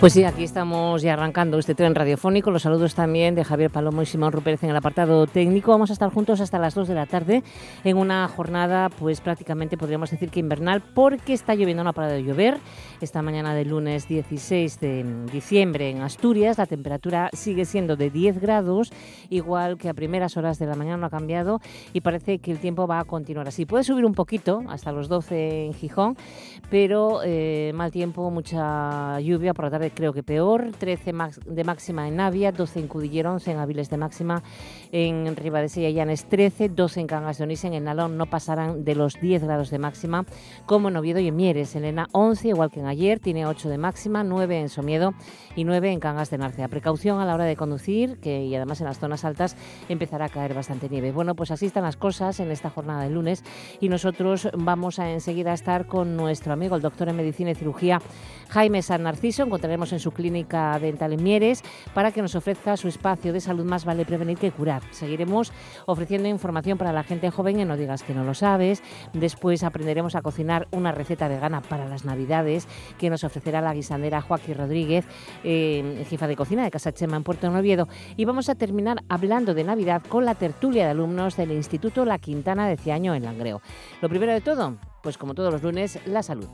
Pues sí, aquí estamos ya arrancando este tren radiofónico. Los saludos también de Javier Palomo y Simón Rupérez en el apartado técnico. Vamos a estar juntos hasta las 2 de la tarde en una jornada, pues prácticamente podríamos decir que invernal, porque está lloviendo, no ha parado de llover. Esta mañana del lunes 16 de diciembre en Asturias, la temperatura sigue siendo de 10 grados, igual que a primeras horas de la mañana no ha cambiado y parece que el tiempo va a continuar así. Puede subir un poquito, hasta los 12 en Gijón, pero eh, mal tiempo, mucha lluvia por la tarde creo que peor, 13 de máxima en Navia, 12 en Cudillero, 11 en Aviles de máxima, en Ribadesella y Llanes 13, 12 en Cangas de Onís, en el Nalón no pasarán de los 10 grados de máxima, como en Oviedo y en Mieres, Elena 11, igual que en ayer, tiene 8 de máxima, 9 en Somiedo y 9 en Cangas de Narcea. Precaución a la hora de conducir, que y además en las zonas altas empezará a caer bastante nieve. Bueno, pues así están las cosas en esta jornada de lunes y nosotros vamos a enseguida estar con nuestro amigo, el doctor en Medicina y Cirugía, Jaime San Narciso. Encontraremos en su clínica dental en Mieres para que nos ofrezca su espacio de salud más vale prevenir que curar. Seguiremos ofreciendo información para la gente joven en No digas que no lo sabes. Después aprenderemos a cocinar una receta vegana para las navidades que nos ofrecerá la guisandera Joaquín Rodríguez, eh, jefa de cocina de Casa Chema en Puerto Noviedo. Y vamos a terminar hablando de Navidad con la tertulia de alumnos del Instituto La Quintana de Ciaño en Langreo. Lo primero de todo, pues como todos los lunes, la salud.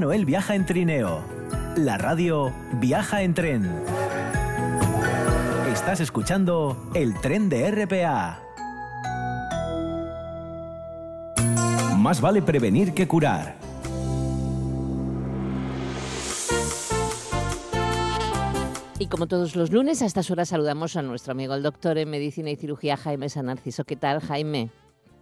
Noel viaja en trineo. La radio viaja en tren. Estás escuchando el tren de RPA. Más vale prevenir que curar. Y como todos los lunes, a estas horas saludamos a nuestro amigo el doctor en Medicina y Cirugía Jaime Sanarciso. ¿Qué tal, Jaime?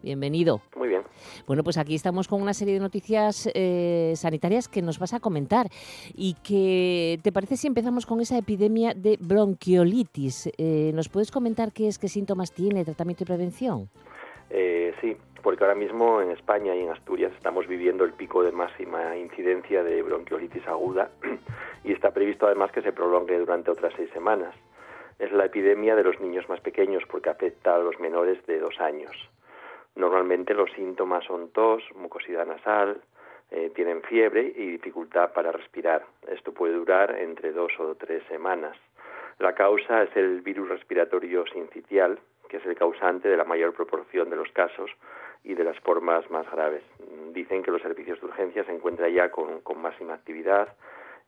Bienvenido. Muy bien. Bueno, pues aquí estamos con una serie de noticias eh, sanitarias que nos vas a comentar. ¿Y que te parece si empezamos con esa epidemia de bronquiolitis? Eh, ¿Nos puedes comentar qué es, qué síntomas tiene, tratamiento y prevención? Eh, sí, porque ahora mismo en España y en Asturias estamos viviendo el pico de máxima incidencia de bronquiolitis aguda y está previsto además que se prolongue durante otras seis semanas. Es la epidemia de los niños más pequeños porque afecta a los menores de dos años. Normalmente los síntomas son tos, mucosidad nasal, eh, tienen fiebre y dificultad para respirar. Esto puede durar entre dos o tres semanas. La causa es el virus respiratorio sincitial, que es el causante de la mayor proporción de los casos y de las formas más graves. Dicen que los servicios de urgencia se encuentran ya con, con máxima actividad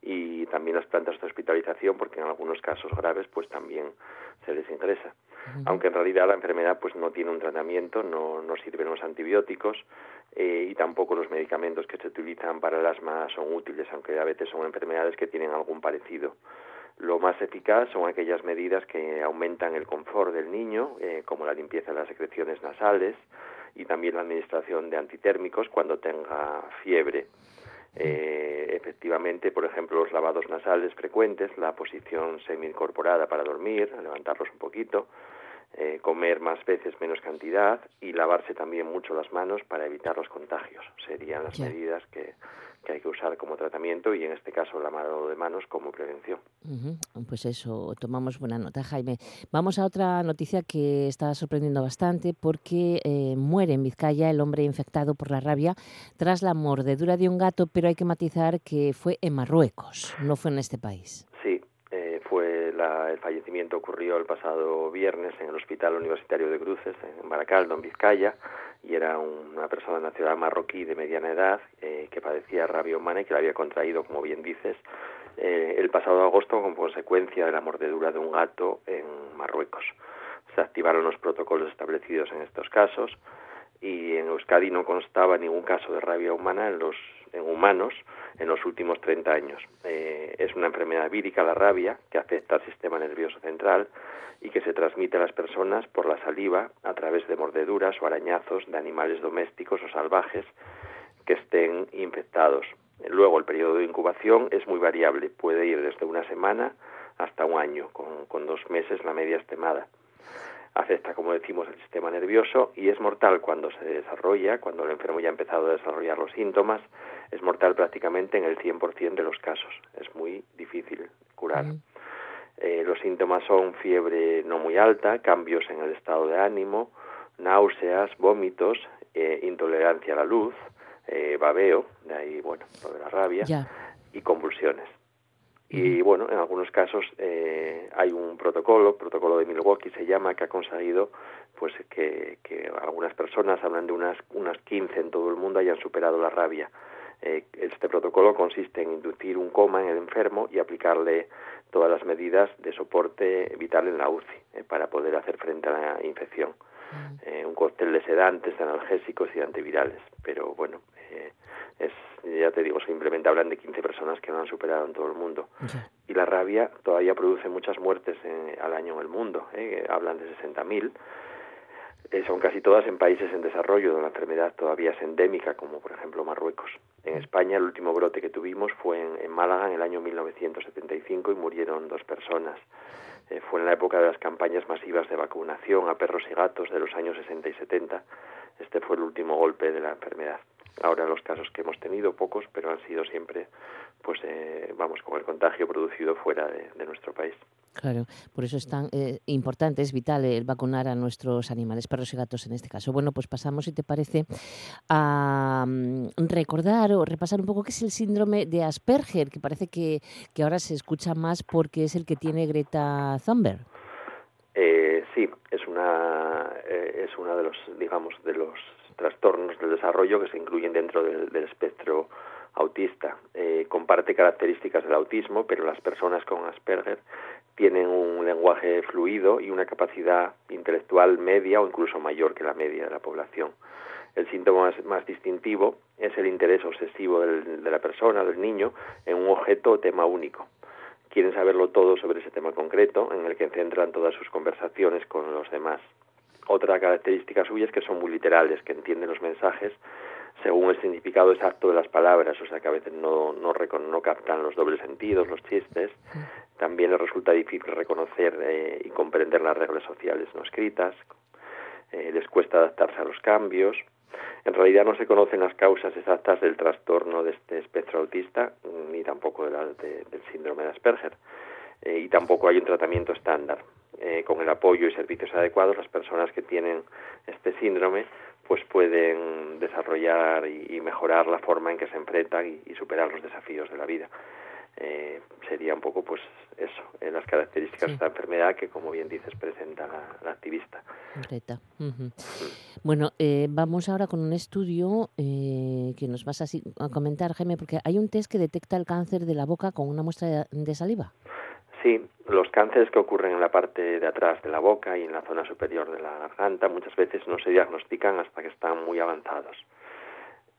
y también las plantas de hospitalización, porque en algunos casos graves pues también se les ingresa aunque en realidad la enfermedad pues no tiene un tratamiento, no, no sirven los antibióticos eh, y tampoco los medicamentos que se utilizan para el asma son útiles, aunque a veces son enfermedades que tienen algún parecido. Lo más eficaz son aquellas medidas que aumentan el confort del niño, eh, como la limpieza de las secreciones nasales y también la administración de antitérmicos cuando tenga fiebre. Eh, efectivamente, por ejemplo, los lavados nasales frecuentes, la posición semi-incorporada para dormir, levantarlos un poquito, eh, comer más veces menos cantidad y lavarse también mucho las manos para evitar los contagios. Serían las medidas que, que hay que usar como tratamiento y en este caso el lavado de manos como prevención. Pues eso, tomamos buena nota, Jaime. Vamos a otra noticia que está sorprendiendo bastante porque eh, muere en Vizcaya el hombre infectado por la rabia tras la mordedura de un gato, pero hay que matizar que fue en Marruecos, no fue en este país. Fue el fallecimiento ocurrió el pasado viernes en el Hospital Universitario de Cruces, en Baracaldo, en Vizcaya, y era una persona nacional marroquí de mediana edad eh, que padecía rabia humana y que la había contraído, como bien dices, eh, el pasado agosto como consecuencia de la mordedura de un gato en Marruecos. Se activaron los protocolos establecidos en estos casos y en Euskadi no constaba ningún caso de rabia humana en los en humanos en los últimos 30 años. Eh, es una enfermedad vírica la rabia que afecta al sistema nervioso central y que se transmite a las personas por la saliva a través de mordeduras o arañazos de animales domésticos o salvajes que estén infectados. Luego, el periodo de incubación es muy variable, puede ir desde una semana hasta un año, con, con dos meses la media estimada. Afecta, como decimos, el sistema nervioso y es mortal cuando se desarrolla, cuando el enfermo ya ha empezado a desarrollar los síntomas, es mortal prácticamente en el 100% de los casos. Es muy difícil curar. Eh, los síntomas son fiebre no muy alta, cambios en el estado de ánimo, náuseas, vómitos, eh, intolerancia a la luz, eh, babeo, de ahí, bueno, lo de la rabia, y convulsiones. Y bueno, en algunos casos eh, hay un protocolo, protocolo de Milwaukee se llama, que ha conseguido pues que, algunas personas, hablan de unas, unas 15 en todo el mundo, hayan superado la rabia. Eh, este protocolo consiste en inducir un coma en el enfermo y aplicarle todas las medidas de soporte vital en la UCI eh, para poder hacer frente a la infección. Un cóctel de sedantes, de analgésicos y de antivirales. Pero bueno, es ya te digo, simplemente hablan de 15 personas que no han superado en todo el mundo. Y la rabia todavía produce muchas muertes al año en el mundo, ¿eh? hablan de 60.000. Eh, son casi todas en países en desarrollo, donde la enfermedad todavía es endémica, como por ejemplo Marruecos. En España el último brote que tuvimos fue en, Málaga en el año 1975 y murieron dos personas. Eh, fue en la época de las campañas masivas de vacunación a perros y gatos de los años 60 y 70. Este fue el último golpe de la enfermedad. Ahora los casos que hemos tenido, pocos, pero han sido siempre, pues eh, vamos, con el contagio producido fuera de, nuestro país. Claro, por eso es tan eh, importante, es vital el vacunar a nuestros animales, perros y gatos en este caso. Bueno, pues pasamos, si te parece, a mm, recordar o repasar un poco qué es el síndrome de Asperger, que parece que, que ahora se escucha más porque es el que tiene Greta Thunberg. Eh, sí, es una es una de los digamos de los trastornos del desarrollo que se incluyen dentro del, espectro autista. Eh, comparte características del autismo, pero las personas con Asperger tienen un lenguaje fluido y una capacidad intelectual media o incluso mayor que la media de la población. El síntoma más, distintivo es el interés obsesivo de la persona, del niño, en un objeto o tema único. Quieren saberlo todo sobre ese tema concreto en el que centran todas sus conversaciones con los demás. Otra característica suya es que son muy literales, que entienden los mensajes según el significado exacto de las palabras, o sea que a veces no, no, no captan los dobles sentidos, los chistes. También les resulta difícil reconocer eh, y comprender las reglas sociales no escritas. Eh, les cuesta adaptarse a los cambios. En realidad no se conocen las causas exactas del trastorno de este espectro autista, ni tampoco del síndrome de Asperger. Eh, y tampoco hay un tratamiento estándar. Eh, con el apoyo y servicios adecuados, las personas que tienen este síndrome pues pueden desarrollar y, mejorar la forma en que se enfrentan y, superar los desafíos de la vida. Eh, sería un poco pues eso, en las características de esta enfermedad que como bien dices presenta la, activista. Bueno, eh, vamos ahora con un estudio que nos vas a, comentar, Jaime, porque hay un test que detecta el cáncer de la boca con una muestra de saliva. Sí, los cánceres que ocurren en la parte de atrás de la boca y en la zona superior de la garganta muchas veces no se diagnostican hasta que están muy avanzados.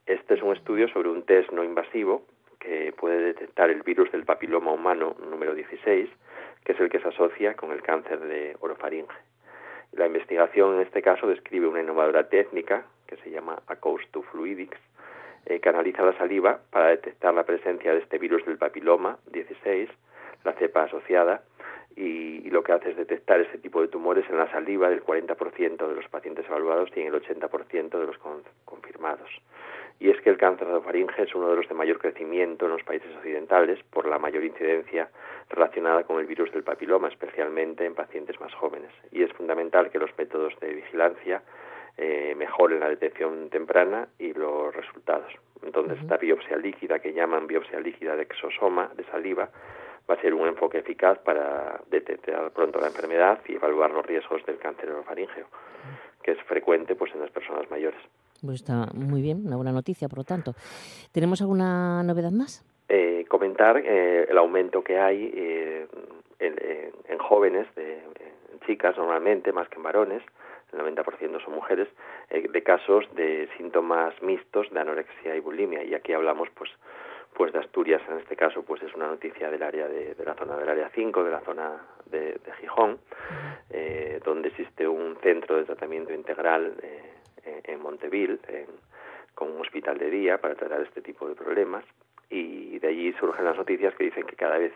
Este es un estudio sobre un test no invasivo que puede detectar el virus del papiloma humano número 16, que es el que se asocia con el cáncer de orofaringe. La investigación en este caso describe una innovadora técnica que se llama Acousto Fluidics, eh, que analiza la saliva para detectar la presencia de este virus del papiloma 16 la cepa asociada, y, lo que hace es detectar este tipo de tumores en la saliva del 40% de los pacientes evaluados y en el 80% de los confirmados. Y es que el cáncer de faringe es uno de los de mayor crecimiento en los países occidentales por la mayor incidencia relacionada con el virus del papiloma, especialmente en pacientes más jóvenes. Y es fundamental que los métodos de vigilancia eh, mejoren la detección temprana y los resultados. Entonces, esta biopsia líquida que llaman biopsia líquida de exosoma, de saliva, va a ser un enfoque eficaz para detectar pronto la enfermedad y evaluar los riesgos del cáncer orofaríngeo, que es frecuente pues en las personas mayores. Pues está muy bien, una buena noticia, por lo tanto. ¿Tenemos alguna novedad más? Eh, comentar eh, el aumento que hay eh, en, jóvenes, de, en chicas normalmente, más que en varones, el 90% son mujeres, de casos de síntomas mixtos de anorexia y bulimia. Y aquí hablamos pues pues de Asturias en este caso pues es una noticia del área de, la zona del área 5 de la zona de, Gijón eh, donde existe un centro de tratamiento integral eh, en Monteville con un hospital de día para tratar este tipo de problemas. Y de allí surgen las noticias que dicen que cada vez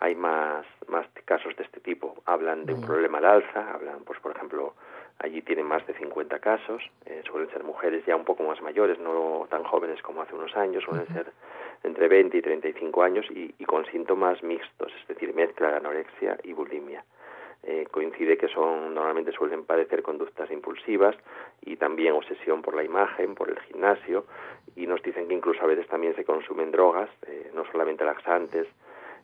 hay más, más casos de este tipo. Hablan de un problema al alza, hablan, pues por ejemplo, allí tienen más de 50 casos, eh, suelen ser mujeres ya un poco más mayores, no tan jóvenes como hace unos años, suelen ser entre 20 y 35 años y, y con síntomas mixtos, es decir, mezcla de anorexia y bulimia. Eh, coincide que son normalmente suelen padecer conductas impulsivas y también obsesión por la imagen, por el gimnasio y nos dicen que incluso a veces también se consumen drogas, eh, no solamente laxantes,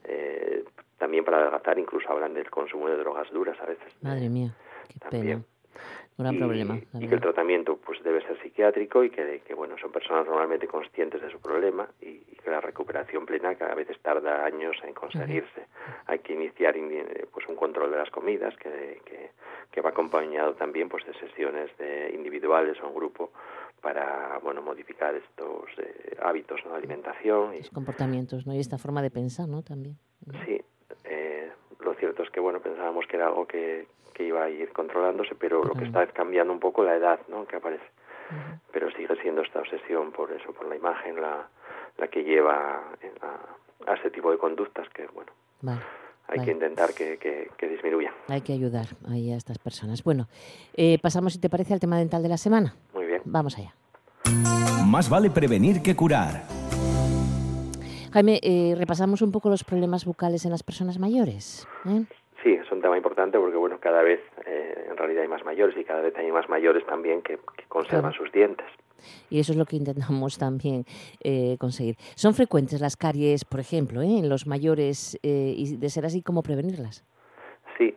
eh, también para adelgazar, incluso hablan del consumo de drogas duras a veces. Madre mía, qué pena. Gran y, problema. Y que el tratamiento pues debe ser psiquiátrico y que, que bueno son personas normalmente conscientes de su problema y, y, que la recuperación plena cada vez tarda años en conseguirse. Hay que iniciar pues un control de las comidas que, que, que, va acompañado también pues de sesiones de individuales o en grupo para bueno modificar estos eh, hábitos ¿no? de alimentación y Los comportamientos no y esta forma de pensar no también sí eh, lo cierto es que bueno pensábamos que era algo que, que iba a ir controlándose pero lo que está es cambiando un poco la edad no que aparece uh -huh. pero sigue siendo esta obsesión por eso por la imagen la la que lleva a, a ese tipo de conductas que bueno vale hay que intentar que, que, que, disminuya. Hay que ayudar ahí a estas personas. Bueno, eh, pasamos, si te parece, al tema dental de la semana. Muy bien. Vamos allá. Más vale prevenir que curar. Jaime, eh, repasamos un poco los problemas bucales en las personas mayores. ¿eh? Sí, es un tema importante porque, bueno, cada vez eh, en realidad hay más mayores y cada vez hay más mayores también que, que conservan claro. sus dientes. Y eso es lo que intentamos también eh, conseguir. ¿Son frecuentes las caries, por ejemplo, eh, en los mayores eh, y de ser así, cómo prevenirlas? Sí,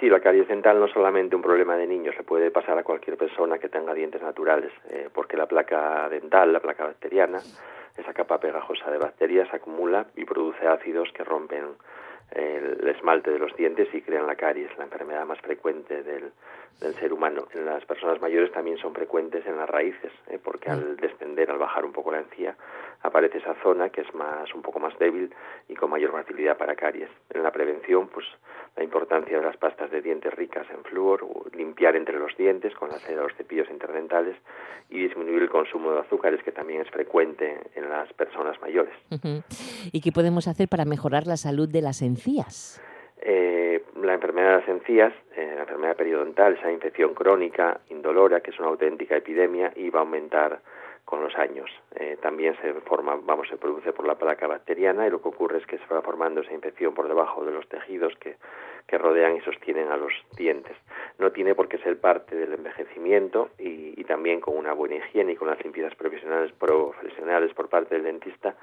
sí, la caries dental no es solamente un problema de niños, le puede pasar a cualquier persona que tenga dientes naturales, eh, porque la placa dental, la placa bacteriana, esa capa pegajosa de bacterias acumula y produce ácidos que rompen el esmalte de los dientes y crean la caries, la enfermedad más frecuente del, del ser humano. En las personas mayores también son frecuentes en las raíces, ¿eh? porque al descender, al bajar un poco la encía, aparece esa zona que es más un poco más débil y con mayor facilidad para caries. En la prevención, pues la importancia de las pastas de dientes ricas en flúor, limpiar entre los dientes con la seda de los cepillos interdentales y disminuir el consumo de azúcares, que también es frecuente en las personas mayores. ¿Y qué podemos hacer para mejorar la salud de las encías? Eh, la enfermedad de las encías, eh, la enfermedad periodontal, esa infección crónica, indolora, que es una auténtica epidemia y va a aumentar con los años. Eh, también se forma, vamos, se produce por la placa bacteriana y lo que ocurre es que se va formando esa infección por debajo de los tejidos que, que rodean y sostienen a los dientes. No tiene por qué ser parte del envejecimiento y, y también con una buena higiene y con las limpiezas profesionales, profesionales por parte del dentista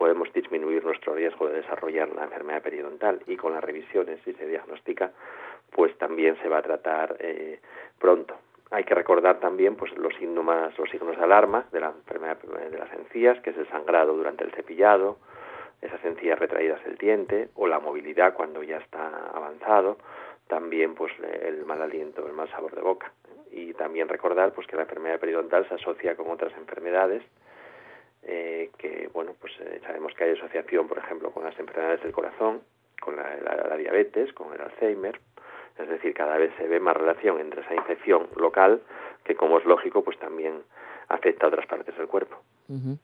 podemos disminuir nuestro riesgo de desarrollar la enfermedad periodontal y con las revisiones, si se diagnostica, pues también se va a tratar eh, pronto. Hay que recordar también pues los síntomas, los signos de alarma de la enfermedad de las encías, que es el sangrado durante el cepillado, esas encías retraídas del diente o la movilidad cuando ya está avanzado, también pues el mal aliento, el mal sabor de boca. Y también recordar pues que la enfermedad periodontal se asocia con otras enfermedades eh, que bueno pues eh, sabemos que hay asociación por ejemplo con las enfermedades del corazón con la, la, la, diabetes con el Alzheimer es decir cada vez se ve más relación entre esa infección local que como es lógico pues también afecta a otras partes del cuerpo uh -huh.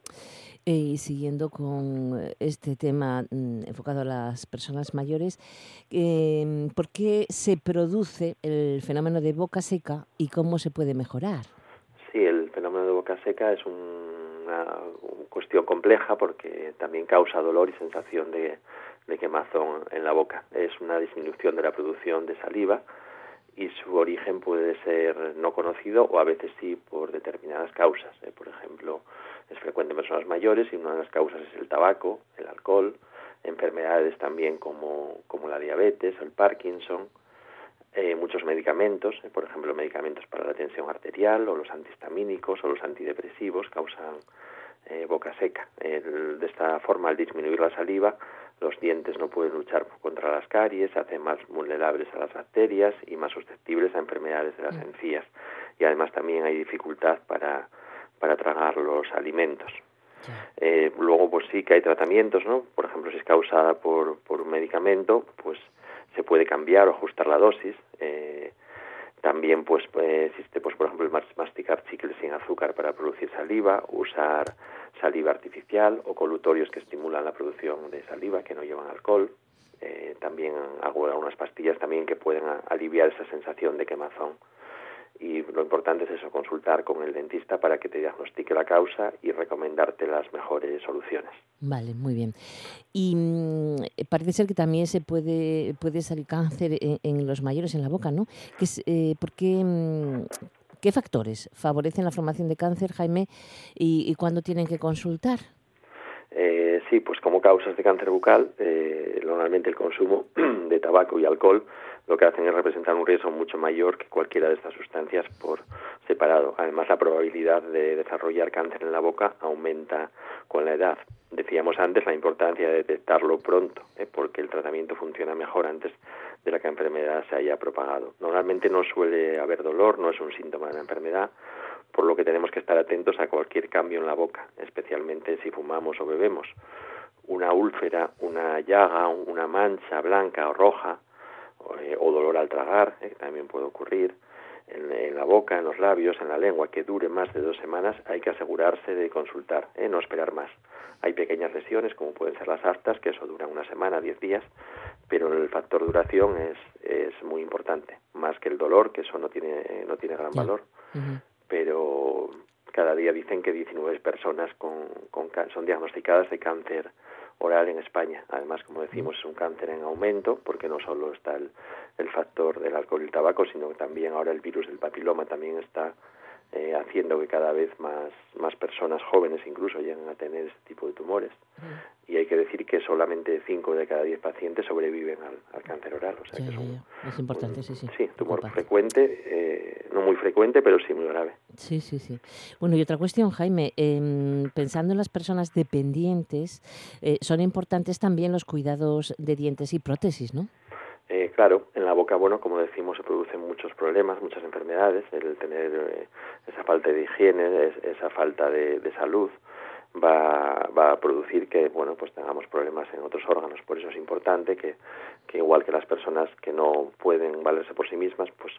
Y siguiendo con este tema mmm, enfocado a las personas mayores, eh, ¿por qué se produce el fenómeno de boca seca y cómo se puede mejorar? Sí, el fenómeno de boca seca es un una cuestión compleja porque también causa dolor y sensación de, de quemazón en la boca. Es una disminución de la producción de saliva y su origen puede ser no conocido o a veces sí por determinadas causas. ¿eh? Por ejemplo, es frecuente en personas mayores y una de las causas es el tabaco, el alcohol, enfermedades también como, como la diabetes, el Parkinson, eh, muchos medicamentos, eh, por ejemplo, medicamentos para la tensión arterial o los antihistamínicos o los antidepresivos causan eh, boca seca. El, de esta forma, al disminuir la saliva, los dientes no pueden luchar contra las caries, se hacen más vulnerables a las bacterias y más susceptibles a enfermedades de las mm. encías. Y además también hay dificultad para, para tragar los alimentos. Eh, luego, pues sí que hay tratamientos, ¿no? Por ejemplo, si es causada por, por un medicamento, pues se puede cambiar o ajustar la dosis. Eh, También pues, pues, existe, pues, por ejemplo, el masticar chicles sin azúcar para producir saliva, usar saliva artificial o colutorios que estimulan la producción de saliva que no llevan alcohol. Eh, también hago unas pastillas también que pueden aliviar esa sensación de quemazón y lo importante es eso, consultar con el dentista para que te diagnostique la causa y recomendarte las mejores soluciones. Vale, muy bien. Y mm, parece ser que también se puede, puede salir cáncer en, los mayores en la boca, ¿no? Que eh, ¿por qué, mm, ¿Qué factores favorecen la formación de cáncer, Jaime, y, cuándo tienen que consultar? Eh, sí, pues como causas de cáncer bucal, eh, normalmente el consumo de tabaco y alcohol lo que hacen es representar un riesgo mucho mayor que cualquiera de estas sustancias por separado. Además, la probabilidad de desarrollar cáncer en la boca aumenta con la edad. Decíamos antes la importancia de detectarlo pronto, ¿eh? porque el tratamiento funciona mejor antes de la que la enfermedad se haya propagado. Normalmente no suele haber dolor, no es un síntoma de la enfermedad, por lo que tenemos que estar atentos a cualquier cambio en la boca, especialmente si fumamos o bebemos. Una úlcera, una llaga, una mancha blanca o roja, eh, o dolor al tragar, eh, también puede ocurrir, en, la boca, en los labios, en la lengua, que dure más de dos semanas, hay que asegurarse de consultar, eh, no esperar más. Hay pequeñas lesiones, como pueden ser las aftas, que eso dura una semana, diez días, pero el factor duración es, es muy importante, más que el dolor, que eso no tiene, no tiene gran valor, pero cada día dicen que 19 personas con, con, son diagnosticadas de cáncer oral en España. Además, como decimos, es un cáncer en aumento porque no solo está el, factor del alcohol y el tabaco, sino que también ahora el virus del papiloma también está eh, haciendo que cada vez más, más personas jóvenes incluso lleguen a tener este tipo de tumores. Y hay que decir que solamente 5 de cada 10 pacientes sobreviven al, cáncer oral. O sea que es, importante, sí, sí. Sí, tumor frecuente, eh, no muy frecuente, pero sí muy grave. Sí, sí, sí. Bueno, y otra cuestión, Jaime, em, pensando en las personas dependientes, eh, son importantes también los cuidados de dientes y prótesis, ¿no? Eh, claro, en la boca, bueno, como decimos, se producen muchos problemas, muchas enfermedades, el tener eh, esa falta de higiene, esa falta de, salud, va, va, a producir que, bueno, pues tengamos problemas en otros órganos. Por eso es importante que, que igual que las personas que no pueden valerse por sí mismas, pues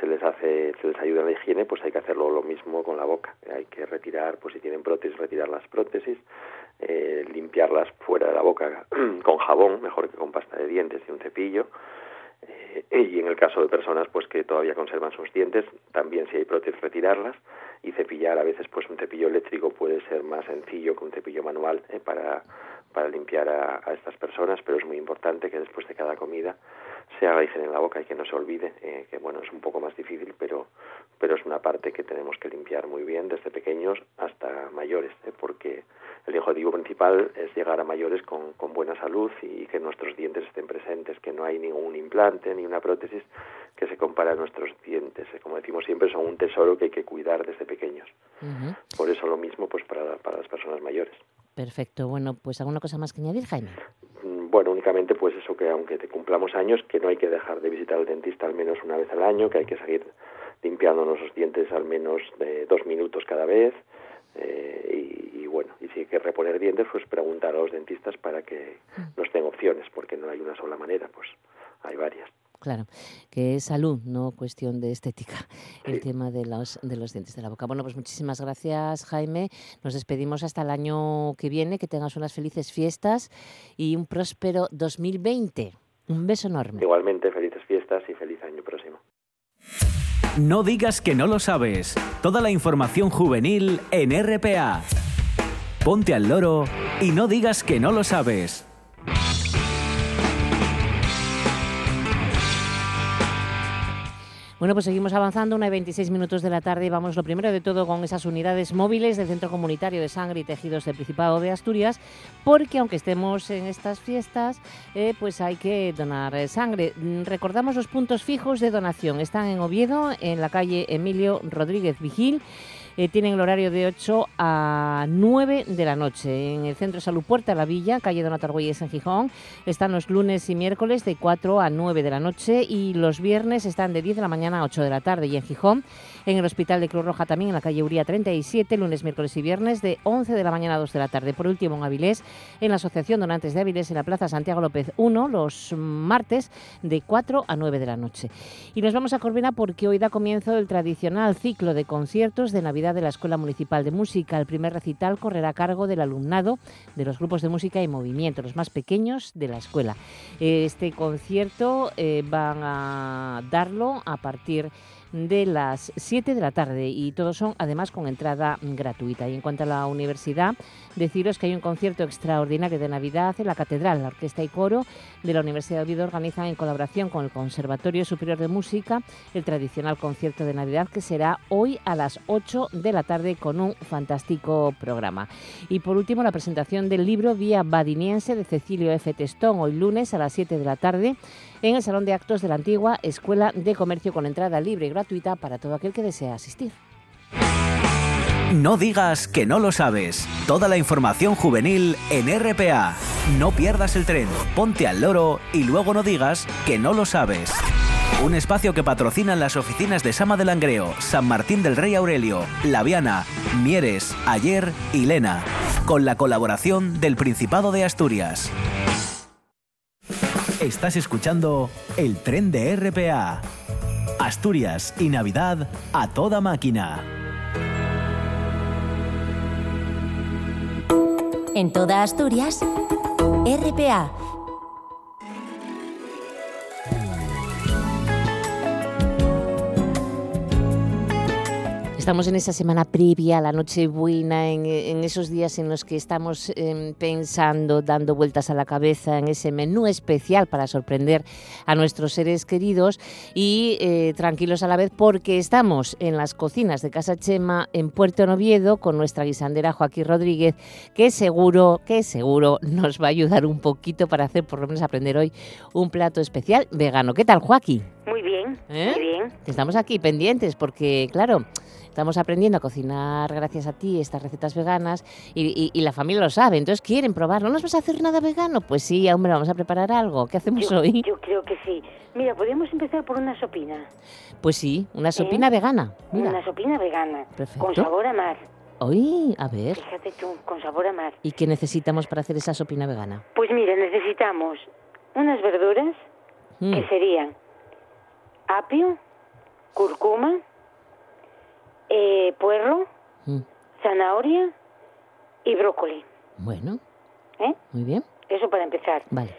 se les hace, se les ayuda en la higiene, pues hay que hacerlo lo mismo con la boca. Hay que retirar, pues si tienen prótesis, retirar las prótesis, eh, limpiarlas fuera de la boca con jabón, mejor que con pasta de dientes y un cepillo. Eh, y en el caso de personas pues que todavía conservan sus dientes, también si hay prótesis retirarlas y cepillar a veces pues un cepillo eléctrico puede ser más sencillo que un cepillo manual eh, para, para limpiar a, a, estas personas, pero es muy importante que después de cada comida se haga higiene en la boca y que no se olvide, eh, que bueno, es un poco más difícil, pero, pero es una parte que tenemos que limpiar muy bien desde pequeños hasta mayores, eh, porque el objetivo principal es llegar a mayores con, con buena salud y que nuestros dientes estén presentes, que no hay ningún implante ni una prótesis que se compara a nuestros dientes. Eh, como decimos siempre, son un tesoro que hay que cuidar desde pequeños. Por eso lo mismo pues para, para las personas mayores. Perfecto. Bueno, pues alguna cosa más que añadir, Jaime. Mm, bueno, únicamente pues eso que aunque te cumplamos años, que no hay que dejar de visitar al dentista al menos una vez al año, que hay que seguir limpiándonos los dientes al menos de dos minutos cada vez. Eh, y, bueno, y si hay que reponer dientes, pues preguntar a los dentistas para que mm. nos den opciones, porque no hay una sola manera, pues hay varias. Claro, que es salud, no cuestión de estética, el tema de los, de los dientes de la boca. Bueno, pues muchísimas gracias, Jaime. Nos despedimos hasta el año que viene. Que tengas unas felices fiestas y un próspero 2020. Un beso enorme. Igualmente, felices fiestas y feliz año próximo. No digas que no lo sabes. Toda la información juvenil en RPA. Ponte al loro y no digas que no lo sabes. Bueno, pues seguimos avanzando, una y 26 minutos de la tarde y vamos lo primero de todo con esas unidades móviles del Centro Comunitario de Sangre y Tejidos del Principado de Asturias, porque aunque estemos en estas fiestas, eh, pues hay que donar eh, sangre. Mm, recordamos los puntos fijos de donación. Están en Oviedo, en la calle Emilio Rodríguez Vigil eh, tienen el horario de 8 a 9 de la noche. En el Centro de Salud Puerta La Villa, calle Donato Argüelles en Gijón, están los lunes y miércoles de 4 a 9 de la noche y los viernes están de 10 de la mañana a 8 de la tarde. Y en Gijón, en el Hospital de Cruz Roja también, en la calle Uría 37, lunes, miércoles y viernes de 11 de la mañana a 2 de la tarde. Por último, en Avilés, en la Asociación Donantes de Avilés, en la Plaza Santiago López 1, los martes de 4 a 9 de la noche. Y nos vamos a Corvina porque hoy da comienzo el tradicional ciclo de conciertos de Navidad de la Escuela Municipal de Música. El primer recital correrá a cargo del alumnado de los grupos de música y movimiento, los más pequeños de la escuela. Este concierto eh, van a darlo a partir de las 7 de la tarde y todos son además con entrada gratuita. Y en cuanto a la universidad, deciros que hay un concierto extraordinario de Navidad en la Catedral. La Orquesta y Coro de la Universidad de Oviedo organizan en colaboración con el Conservatorio Superior de Música el tradicional concierto de Navidad que será hoy a las 8 de la tarde con un fantástico programa. Y por último, la presentación del libro Vía Badiniense de Cecilio F. Testón, hoy lunes a las 7 de la tarde en el Salón de Actos de la antigua Escuela de Comercio con entrada libre gratuita para todo aquel que desea asistir. No digas que no lo sabes. Toda la información juvenil en RPA. No pierdas el tren, ponte al loro y luego no digas que no lo sabes. Un espacio que patrocinan las oficinas de Sama del Langreo, San Martín del Rey Aurelio, Laviana, Mieres, Ayer y Lena, con la colaboración del Principado de Asturias. Estás escuchando el tren de RPA. Asturias y Navidad a toda máquina. En toda Asturias, RPA Estamos en esa semana previa a la Nochebuena, en, en esos días en los que estamos eh, pensando, dando vueltas a la cabeza en ese menú especial para sorprender a nuestros seres queridos y eh, tranquilos a la vez porque estamos en las cocinas de Casa Chema en Puerto Noviedo con nuestra guisandera Joaquín Rodríguez, que seguro, que seguro nos va a ayudar un poquito para hacer, por lo menos aprender hoy, un plato especial vegano. ¿Qué tal, Joaquín? Muy bien, ¿Eh? muy bien. Estamos aquí pendientes porque, claro, estamos aprendiendo a cocinar gracias a ti estas recetas veganas y, y- y la familia lo sabe, entonces quieren probar. ¿No nos vas a hacer nada vegano? Pues sí, hombre, vamos a preparar algo. ¿Qué hacemos Yo, hoy? yo creo que sí. Mira, podemos empezar por una sopina. Pues sí, una sopina vegana. Una Mira, sopina vegana. Perfecto. Con sabor a mar. hoy, a ver, Fíjate tú, con sabor a mar. ¿y qué necesitamos para hacer esa sopina vegana? Pues mira, necesitamos unas verduras Mm, que serían apio, curcuma, eh, puerro, mm, zanahoria y brócoli. Bueno, ¿eh? muy bien, Eso para empezar. vale.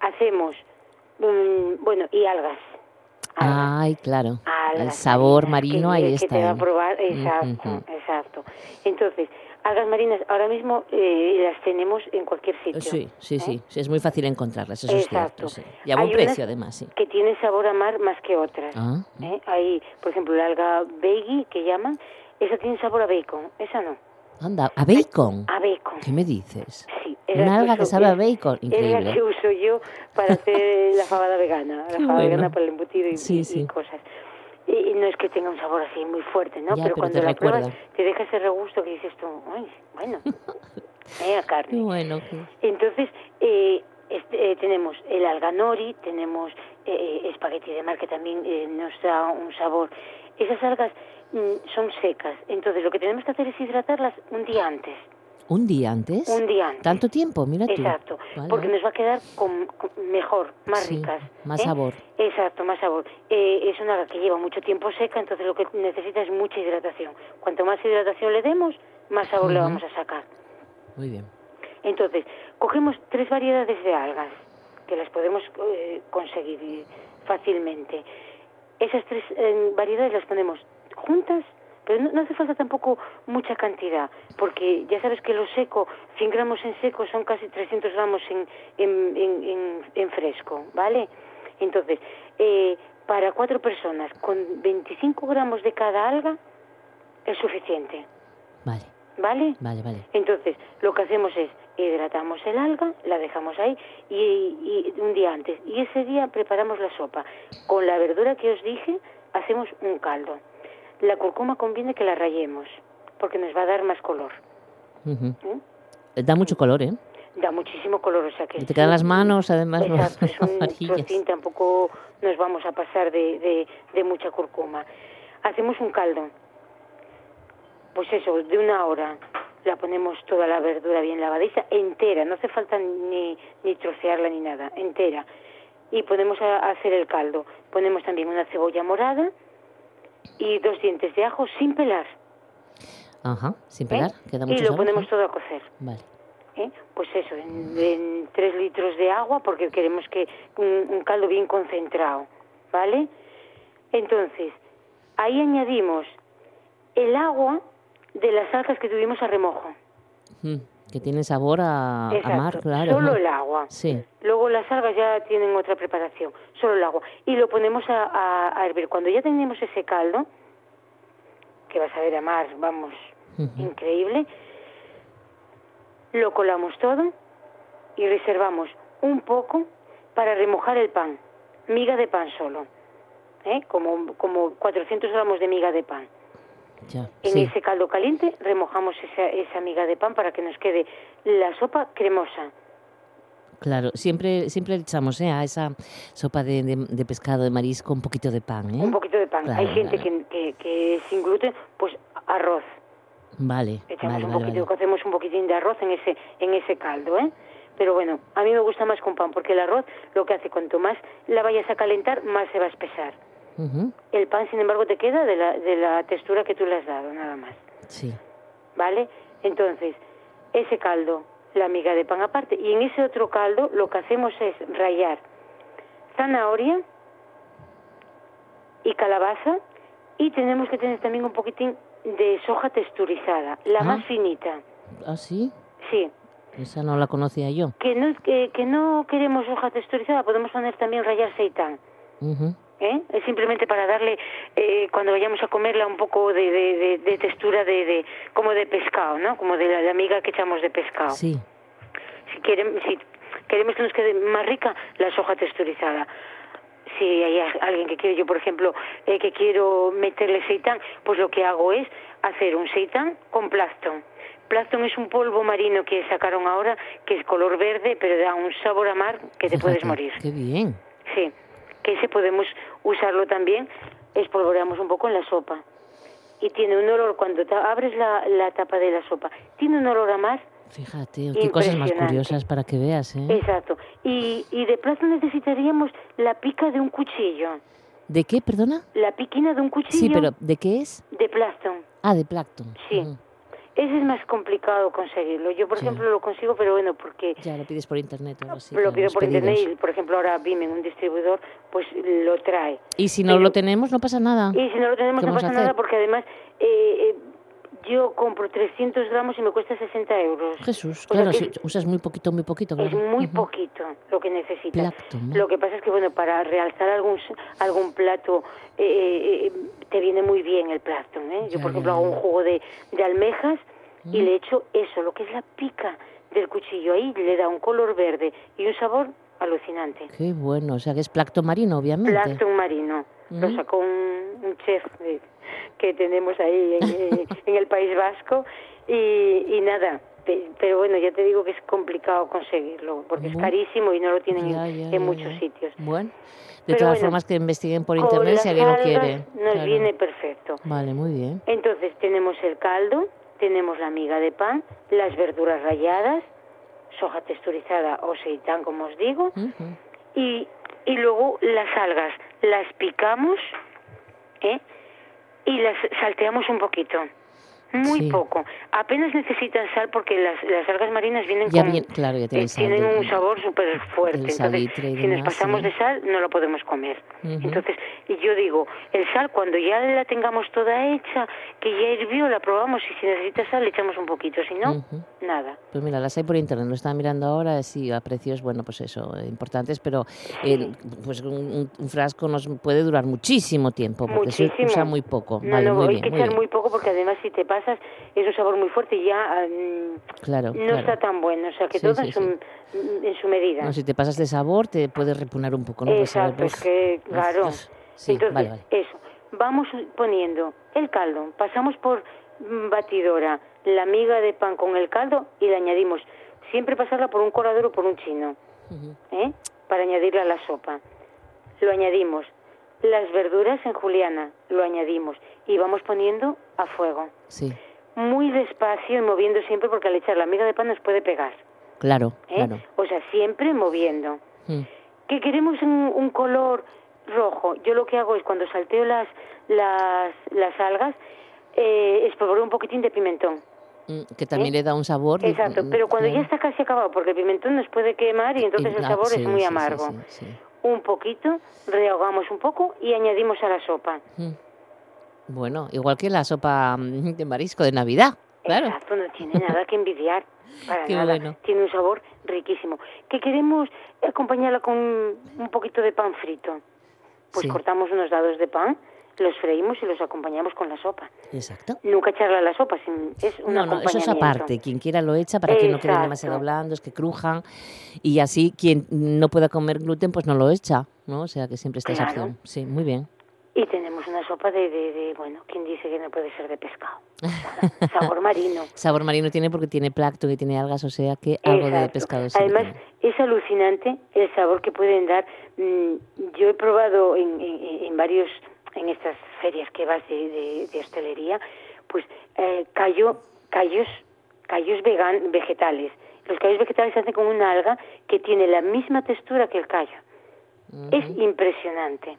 Hacemos, mm, bueno, y algas. Algas. Ay, claro, el algas sabor marinas, marino que- ahí que está. te va a probar, exacto, exacto. Entonces, algas marinas ahora mismo eh, las tenemos en cualquier sitio. Sí, sí, ¿eh? sí, sí, es muy fácil encontrarlas, eso es Exacto. cierto. Sí. Y a buen Hay unas precio, además, sí. Que tienen sabor a mar más que otras. Ah, ¿eh? Hay, por ejemplo, la alga veggie que llaman, esa tiene sabor a bacon, esa no, anda, a bacon. a bacon. ¿Qué me dices? Sí, es Una alga que uso- sabe a es- bacon, Es la increíble. que uso yo para hacer la fabada vegana, la fabada bueno. vegana para el embutido y, Sí, y- sí. y cosas. Y, y no es que tenga un sabor así muy fuerte, ¿no? Ya, pero pero cuando la pruebas recuerda. te deja ese regusto que dices tú, ay, bueno, eh, carne. bueno. Entonces, eh, este, eh, tenemos el alga nori, tenemos eh, espagueti de mar que también eh, nos da un sabor. Esas algas mm, son secas, entonces lo que tenemos que hacer es hidratarlas un día antes. ¿Un día antes? Un día antes. ¿Tanto tiempo? Mira tú. Exacto, Vale. porque nos va a quedar con, con- mejor, más Sí, ricas. más ¿eh? sabor. Exacto, más sabor. Eh, es una alga que lleva mucho tiempo seca, entonces lo que necesita es mucha hidratación. Cuanto más hidratación le demos, más sabor le vamos a sacar. Muy bien. Entonces, cogemos tres variedades de algas, que las podemos eh, conseguir fácilmente. Esas tres eh, variedades las ponemos juntas, pero no, no hace falta tampoco mucha cantidad, porque ya sabes que lo seco, 100 gramos en seco son casi 300 gramos en, en, en, en- en fresco, ¿vale? Entonces, eh, para cuatro personas con 25 gramos de cada alga es suficiente, Vale, ¿vale? vale, vale. Entonces, lo que hacemos es hidratamos el alga, la dejamos ahí y, y un día antes. Y ese día preparamos la sopa. Con la verdura que os dije, hacemos un caldo. La curcuma conviene que la rayemos, porque nos va a dar más color. Ujú. ¿eh? Da mucho color, ¿eh? Da muchísimo color, o sea que... Y te quedan las manos, además, Exacto, es un amarillas. trocín, tampoco nos vamos a pasar de, de, de mucha curcuma. Hacemos un caldo, pues eso, de una hora. La ponemos toda la verdura bien lavadiza, entera, no hace falta ni, ni trocearla ni nada, entera. Y ponemos a, a hacer el caldo. Ponemos también una cebolla morada y dos dientes de ajo sin pelar. Ajá, sin ¿eh? pelar, queda y mucho lo sabor, ponemos ¿eh? todo a cocer. Vale. ¿eh? Pues eso, en, en tres litros de agua, porque queremos que un, un caldo bien concentrado, ¿vale? Entonces, ahí añadimos el agua de las algas que tuvimos a remojo. Mm, Que tiene sabor a, a mar, claro. solo el agua. Sí. Luego las algas ya tienen otra preparación, solo el agua. Y lo ponemos a, a- a hervir. Cuando ya tenemos ese caldo, que vas a ver a mar, vamos, increíble, lo colamos todo y reservamos un poco para remojar el pan, miga de pan solo, ¿eh? como, como 400 gramos de miga de pan. Ya, En sí. ese caldo caliente remojamos esa, esa miga de pan para que nos quede la sopa cremosa. Claro, siempre, siempre echamos ¿eh? a esa sopa de, de- de pescado, de marisco, un poquito de pan, ¿eh? Un poquito de pan. Claro, Hay gente claro. que, que, que sin gluten, pues arroz. Vale, Echamos vale, un vale, poquito, vale. hacemos un poquitín de arroz en ese, en ese caldo, ¿eh? Pero bueno, a mí me gusta más con pan, porque el arroz lo que hace, cuanto más la vayas a calentar, más se va a espesar. Ujú, El pan, sin embargo, te queda de la, de la textura que tú le has dado, nada más. Sí. ¿Vale? Entonces, ese caldo, la miga de pan aparte, y en ese otro caldo lo que hacemos es rallar zanahoria y calabaza, y tenemos que tener también un poquitín de soja texturizada, la Ah. más finita. ¿Ah, sí? Sí, Esa no la conocía yo. que no, que, que no queremos soja texturizada, podemos poner también rallar seitán. Ujú, ¿eh? Es simplemente para darle, eh, cuando vayamos a comerla, un poco de, de, de- de textura de, de, como de pescado, ¿no? Como de la, la miga que echamos de pescado. Sí. Si queremos, si queremos que nos quede más rica, la soja texturizada. Si hay alguien que quiere, yo por ejemplo, eh, que quiero meterle seitán, pues lo que hago es hacer un seitán con plastón. Plastón es un polvo marino que sacaron ahora, que es color verde, pero da un sabor a mar que te puedes morir. Qué bien. Sí, que ese podemos usarlo también, espolvoreamos un poco en la sopa. Y tiene un olor, cuando abres la, la tapa de la sopa, tiene un olor a mar, Fíjate, qué cosas más curiosas para que veas, ¿eh? exacto. Y, y de plato necesitaríamos la pica de un cuchillo, ¿De qué, perdona? la piquina de un cuchillo Sí, pero ¿de qué es? de plastón. Ah, de plancton. Sí. Ujú. Ese es más complicado conseguirlo. Yo, por Sí. ejemplo, lo consigo, pero bueno, porque Ya lo pides por internet o así. lo pido por pedidos. internet y, por ejemplo, ahora Vime, un distribuidor, pues lo trae. Y si no Pero- lo tenemos, no pasa nada. Y si no lo tenemos ¿Qué no pasa nada porque además eh, eh, yo compro 300 gramos y me cuesta 60 euros. Jesús, O claro, si usas muy poquito, muy poquito, es claro. muy Ujú. poquito lo que necesitas. Plancton, ¿no? Lo que pasa es que, bueno, para realzar algún, algún plato eh, eh, eh, te viene muy bien el plancton, ¿eh? Yo, Ya, por ya, ejemplo, hago ya. un jugo de, de almejas y Mm. le echo eso, lo que es la pica del cuchillo. Ahí le da un color verde y un sabor alucinante. Qué bueno, o sea que es plancton marino, obviamente. Plancton marino. Lo sacó un, un chef eh, que tenemos ahí en, eh, en el País Vasco y, y nada. pe- Pero bueno, ya te digo que es complicado conseguirlo porque es carísimo y no lo tienen Ya, en, ya, en ya, muchos sitios. Bueno, de Pero todas bueno, formas que investiguen por internet si alguien lo quiere. Nos Claro. viene perfecto. Vale, muy bien. Entonces tenemos el caldo, tenemos la miga de pan, las verduras ralladas, soja texturizada o seitán, como os digo, y, y luego las algas las picamos ¿eh? y las salteamos un poquito. Muy Sí. poco. Apenas necesitan sal porque las, las algas marinas vienen Ya con... bien, claro, ya tienen eh, sal tienen del- un sabor súper fuerte. Entonces, si nos demás, pasamos sí. de sal, no lo podemos comer. Ujú. Entonces, y yo digo, el sal, cuando ya la tengamos toda hecha, que ya hirvió, la probamos y si necesita sal, le echamos un poquito. Si no, Ujú. nada. Pues mira, las hay por internet, lo estaba mirando ahora, sí, a precios, bueno, pues eso, importantes, pero eh, pues un, un- frasco nos puede durar muchísimo tiempo, porque se Muchísimo. usa muy poco. No, vale, no, muy hay bien, que muy echar bien. muy poco porque además si te pasas es un sabor muy fuerte y ya Claro, no claro. está tan bueno. O sea que Sí, todo sí, en, su, en su medida. No, si te pasas de sabor, te puede repugnar un poco, ¿no? Puedes saber, Exacto, es uf, que, uf, claro. uf. Sí, Entonces, vale, vale. eso. vamos poniendo el caldo, pasamos por mm, batidora, la miga de pan con el caldo y le añadimos, siempre pasarla por un colador o por un chino, ¿eh? para añadirla a la sopa. Lo añadimos. Las verduras en juliana, lo añadimos. Y vamos poniendo a fuego. Sí, Muy despacio y moviendo siempre porque al echar la miga de pan nos puede pegar. claro, ¿eh? claro. O sea, siempre moviendo. Mm. Que queremos un, un color rojo. Yo lo que hago es cuando salteo las, las, las algas, eh, espolvoreo un poquitín de pimentón. Mm, Que también le da un sabor. Exacto, pero cuando ya está casi acabado, porque el pimentón nos puede quemar y entonces el sabor sí, es muy amargo. sí, sí. Un poquito, rehogamos un poco y añadimos a la sopa. Mm. Bueno, igual que la sopa mm, de marisco de Navidad, claro. Exacto, no tiene nada que envidiar. Para Qué nada. bueno. Tiene un sabor riquísimo. ¿Qué queremos acompañarla con un poquito de pan frito? Pues Sí. cortamos unos dados de pan, los freímos y los acompañamos con la sopa. Exacto. Nunca echarla a la sopa, sin- es un No, no, eso es aparte. Quien quiera lo echa para que no queden demasiado blandos, que crujan. Y así, quien no pueda comer gluten, pues no lo echa, ¿no? O sea, que siempre está esa Claro. opción. Sí, muy bien. Y tenemos una sopa de, de, de, bueno, ¿quién dice que no puede ser de pescado? Sabor marino. Sabor marino tiene porque tiene plancton y tiene algas, o sea que algo de pescado Además, tiene. es alucinante el sabor que pueden dar. Mm, Yo he probado en, en, en varios, en estas ferias que vas de, de, de hostelería, pues eh, callo, callos, callos vegan, vegetales. Los callos vegetales se hacen con una alga que tiene la misma textura que el callo. Es impresionante.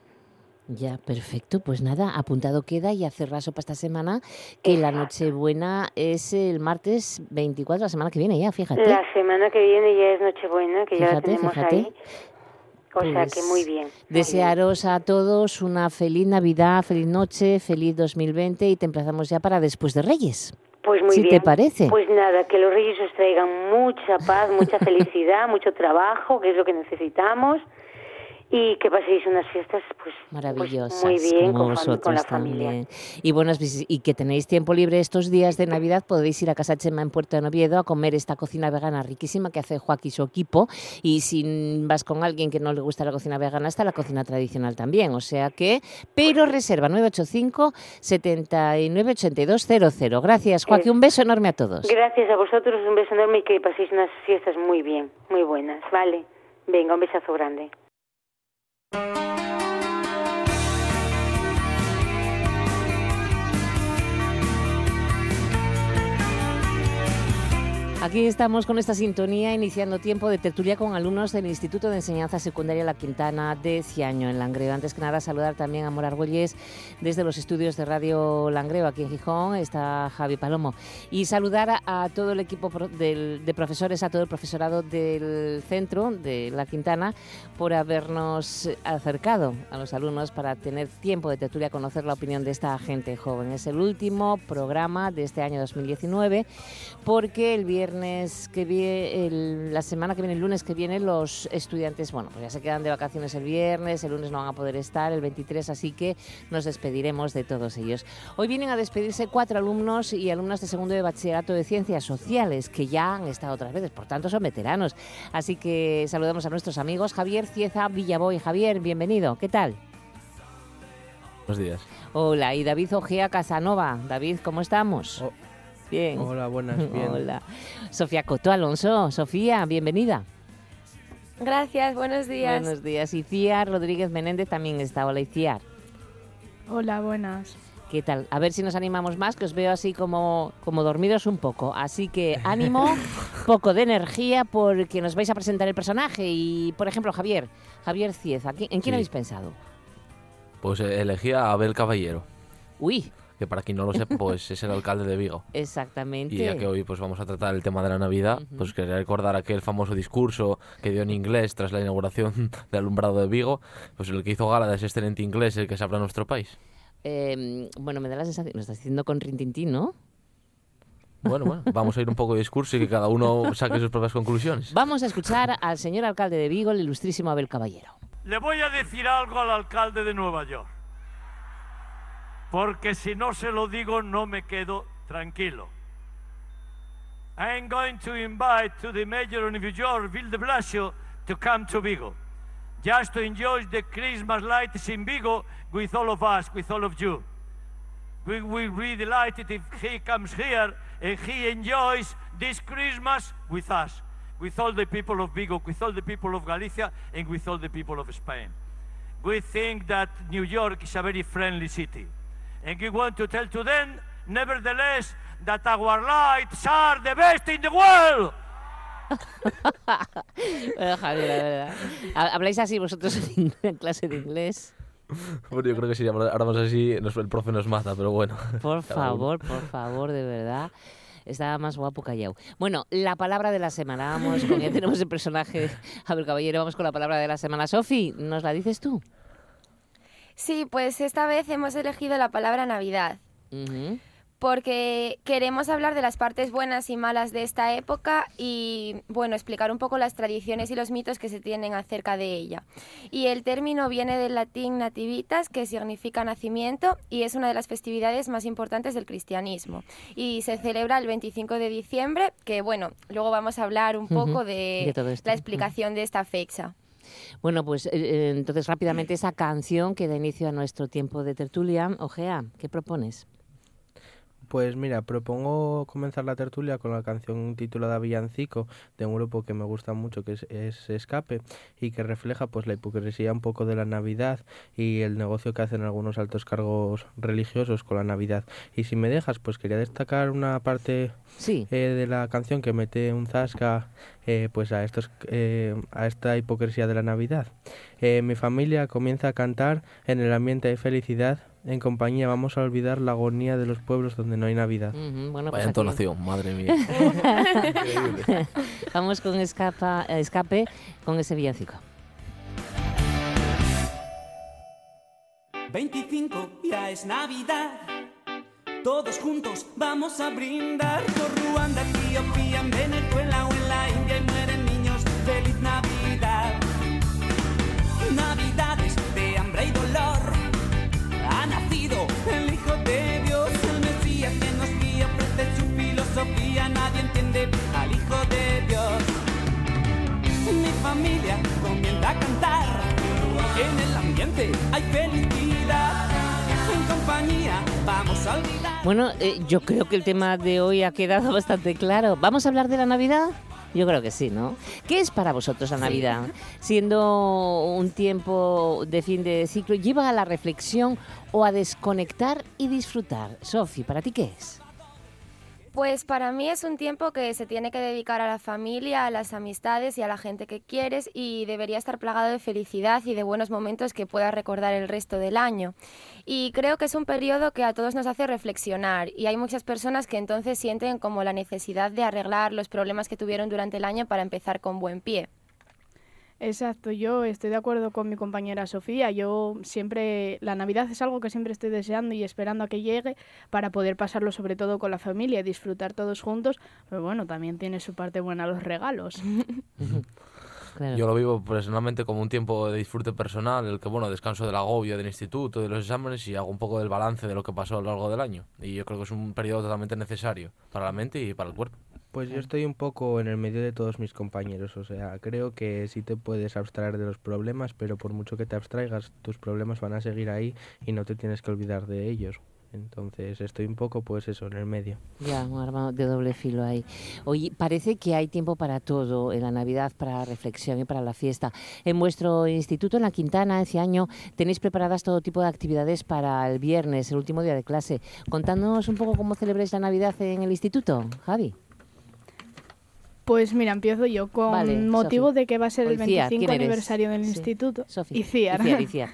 Ya, perfecto. Pues nada, apuntado queda y hacer la sopa esta semana, que la Nochebuena es el martes 24, la semana que viene ya, fíjate. La semana que viene ya es Nochebuena, que ya la tenemos fíjate. ahí. O sea que Pues, muy bien. muy bien. Desearos a todos una feliz Navidad, feliz noche, feliz 2020 y te emplazamos ya para después de Reyes. Pues muy si bien. te parece. Pues nada, que los reyes os traigan mucha paz, mucha felicidad, mucho trabajo, que es lo que necesitamos. Y que paséis unas fiestas, pues, pues, Maravillosas, muy bien como con, vosotros con la familia. también. Y bueno, pues, y que tenéis tiempo libre estos días de Navidad, podéis ir a Casa Chema en Puerto de Noviedo a comer esta cocina vegana riquísima que hace Joaquín y su equipo. Y si vas con alguien que no le gusta la cocina vegana, está la cocina tradicional también. O sea que, pero reserva 985 79 8200. Gracias, Joaquín. Un beso enorme a todos. Gracias a vosotros, un beso enorme y que paséis unas fiestas muy bien, muy buenas, ¿vale? Venga, un besazo grande. Thank you. Aquí estamos con esta sintonía iniciando tiempo de tertulia con alumnos del Instituto de Enseñanza Secundaria La Quintana de Ciaño en Langreo. Antes que nada saludar también a Mora Argüelles desde los estudios de Radio Langreo aquí en Gijón, está Javi Palomo. Y saludar a, todo el equipo de profesores, a todo el profesorado del centro de La Quintana por habernos acercado a los alumnos para tener tiempo de tertulia, conocer la opinión de esta gente joven. Es el último programa de este año 2019 porque el viernes que viene, la semana que viene, el lunes que viene, los estudiantes, bueno, pues ya se quedan de vacaciones el viernes, el lunes no van a poder estar, el 23, así que nos despediremos de todos ellos. Hoy vienen a despedirse cuatro alumnos y alumnas de segundo de bachillerato de ciencias sociales que ya han estado otras veces, por tanto son veteranos. Así que saludamos a nuestros amigos Javier Cieza Villaboy. Javier, bienvenido, ¿qué tal? Buenos días. Hola, y David Ojea Casanova. David, ¿cómo estamos? Oh, Bien. Hola, buenas, bien. Hola. Sofía Coto Alonso. Sofía, bienvenida. Gracias, buenos días. Buenos días. Y Ciar Rodríguez Menéndez también está. Hola, Ciar. Hola, buenas. ¿Qué tal? A ver si nos animamos más, que os veo así como, como dormidos un poco. Así que ánimo, poco de energía, porque nos vais a presentar el personaje. Y, por ejemplo, Javier, Javier Cieza, ¿en quién Sí. habéis pensado? Pues eh, elegí a Abel Caballero, Uy, que para quien no lo sepa, pues es el alcalde de Vigo. exactamente. Y ya que hoy pues vamos a tratar el tema de la Navidad, pues quería recordar aquel famoso discurso que dio en inglés tras la inauguración del alumbrado de Vigo, pues el que hizo gala de ese excelente inglés el que se habla en nuestro país. Eh, bueno, me da la sensación, lo estás diciendo con Rintintín, ¿no? Bueno, bueno, vamos a ir un poco de discurso y que cada uno saque sus propias conclusiones. Vamos a escuchar al señor alcalde de Vigo, el ilustrísimo Abel Caballero. Le voy a decir algo al alcalde de Nueva York. Porque si no se lo digo no me quedo tranquilo. I am going to invite to the mayor of New York, Bill de Blasio, to come to Vigo. just to enjoy the Christmas lights in Vigo with all of us, with all of you. We will be delighted if he comes here and he enjoys this Christmas with us, with all the people of Vigo, with all the people of Galicia, and with all the people of Spain. We think that New York is a very friendly city. And we want to tell to them, nevertheless, that our lights are the best in the world. bueno, Javier, la verdad. ¿Habláis así vosotros en clase de inglés? Bueno, yo creo que si hablamos así, el profe nos mata, pero bueno. Por favor, por favor, de verdad. Estaba más guapo callado. Bueno, la palabra de la semana. Vamos con ya tenemos el personaje Abel Caballero. Vamos con la palabra de la semana. Sofi, ¿nos la dices tú? Sí, pues esta vez hemos elegido la palabra Navidad porque queremos hablar de las partes buenas y malas de esta época y, bueno, explicar un poco las tradiciones y los mitos que se tienen acerca de ella. Y el término viene del latín nativitas, que significa nacimiento, y es una de las festividades más importantes del cristianismo. Y se celebra el 25 de diciembre, que, bueno, luego vamos a hablar un poco de, la explicación de esta fecha. Bueno, pues eh, eh, entonces rápidamente esa canción que da inicio a nuestro tiempo de tertulia. Ojea, ¿qué propones? Pues mira, propongo comenzar la tertulia con la canción titulada Villancico de un grupo que me gusta mucho que es, Escape y que refleja pues la hipocresía un poco de la Navidad y el negocio que hacen algunos altos cargos religiosos con la Navidad. Y si me dejas, pues quería destacar una parte sí. Eh, de la canción que mete un zasca eh, pues a estos eh, a esta hipocresía de la Navidad. mi familia comienza a cantar en el ambiente de felicidad en compañía vamos a olvidar la agonía de los pueblos donde no hay Navidad. bueno, pues Vaya entonación, madre mía. vamos con escapa, escape con ese villancico. 25 ya es Navidad. Todos juntos vamos a brindar por Ruanda, Etiopía, en Venezuela o en la India y mueren niños. Feliz Navidad. Navidades familia comienza a cantar, en el ambiente hay felicidad. En compañía vamos a olvidar. Bueno, eh, yo creo que el tema de hoy ha quedado bastante claro. ¿Vamos a hablar de la Navidad? Yo creo que sí, ¿no? ¿Qué es para vosotros la Navidad? Siendo un tiempo de fin de ciclo, ¿lleva a la reflexión o a desconectar y disfrutar? Sofi, ¿para ti qué es? Pues para mí es un tiempo que se tiene que dedicar a la familia, a las amistades y a la gente que quieres y debería estar plagado de felicidad y de buenos momentos que puedas recordar el resto del año. Y creo que es un periodo que a todos nos hace reflexionar y hay muchas personas que entonces sienten como la necesidad de arreglar los problemas que tuvieron durante el año para empezar con buen pie. Exacto, yo estoy de acuerdo con mi compañera Sofía. Yo siempre, la Navidad es algo que siempre estoy deseando y esperando a que llegue para poder pasarlo sobre todo con la familia, y disfrutar todos juntos. Pero bueno, también tiene su parte buena los regalos. Yo lo vivo personalmente como un tiempo de disfrute personal, el que, bueno, descanso del agobio del instituto, de los exámenes y hago un poco del balance de lo que pasó a lo largo del año. Y yo creo que es un periodo totalmente necesario para la mente y para el cuerpo. Pues yo estoy un poco en el medio de todos mis compañeros, o sea, creo que sí te puedes abstraer de los problemas, pero por mucho que te abstraigas, tus problemas van a seguir ahí y no te tienes que olvidar de ellos. Entonces estoy un poco, pues eso, en el medio. Ya, un arma de doble filo ahí. Oye, parece que hay tiempo para todo en la Navidad, para la reflexión y para la fiesta. En vuestro instituto, en la Quintana, ese año, tenéis preparadas todo tipo de actividades para el viernes, el último día de clase. Contándonos un poco cómo celebráis la Navidad en el instituto, Javi. Pues mira, empiezo yo con motivo de que va a ser el 25 aniversario del instituto. Y Iciar.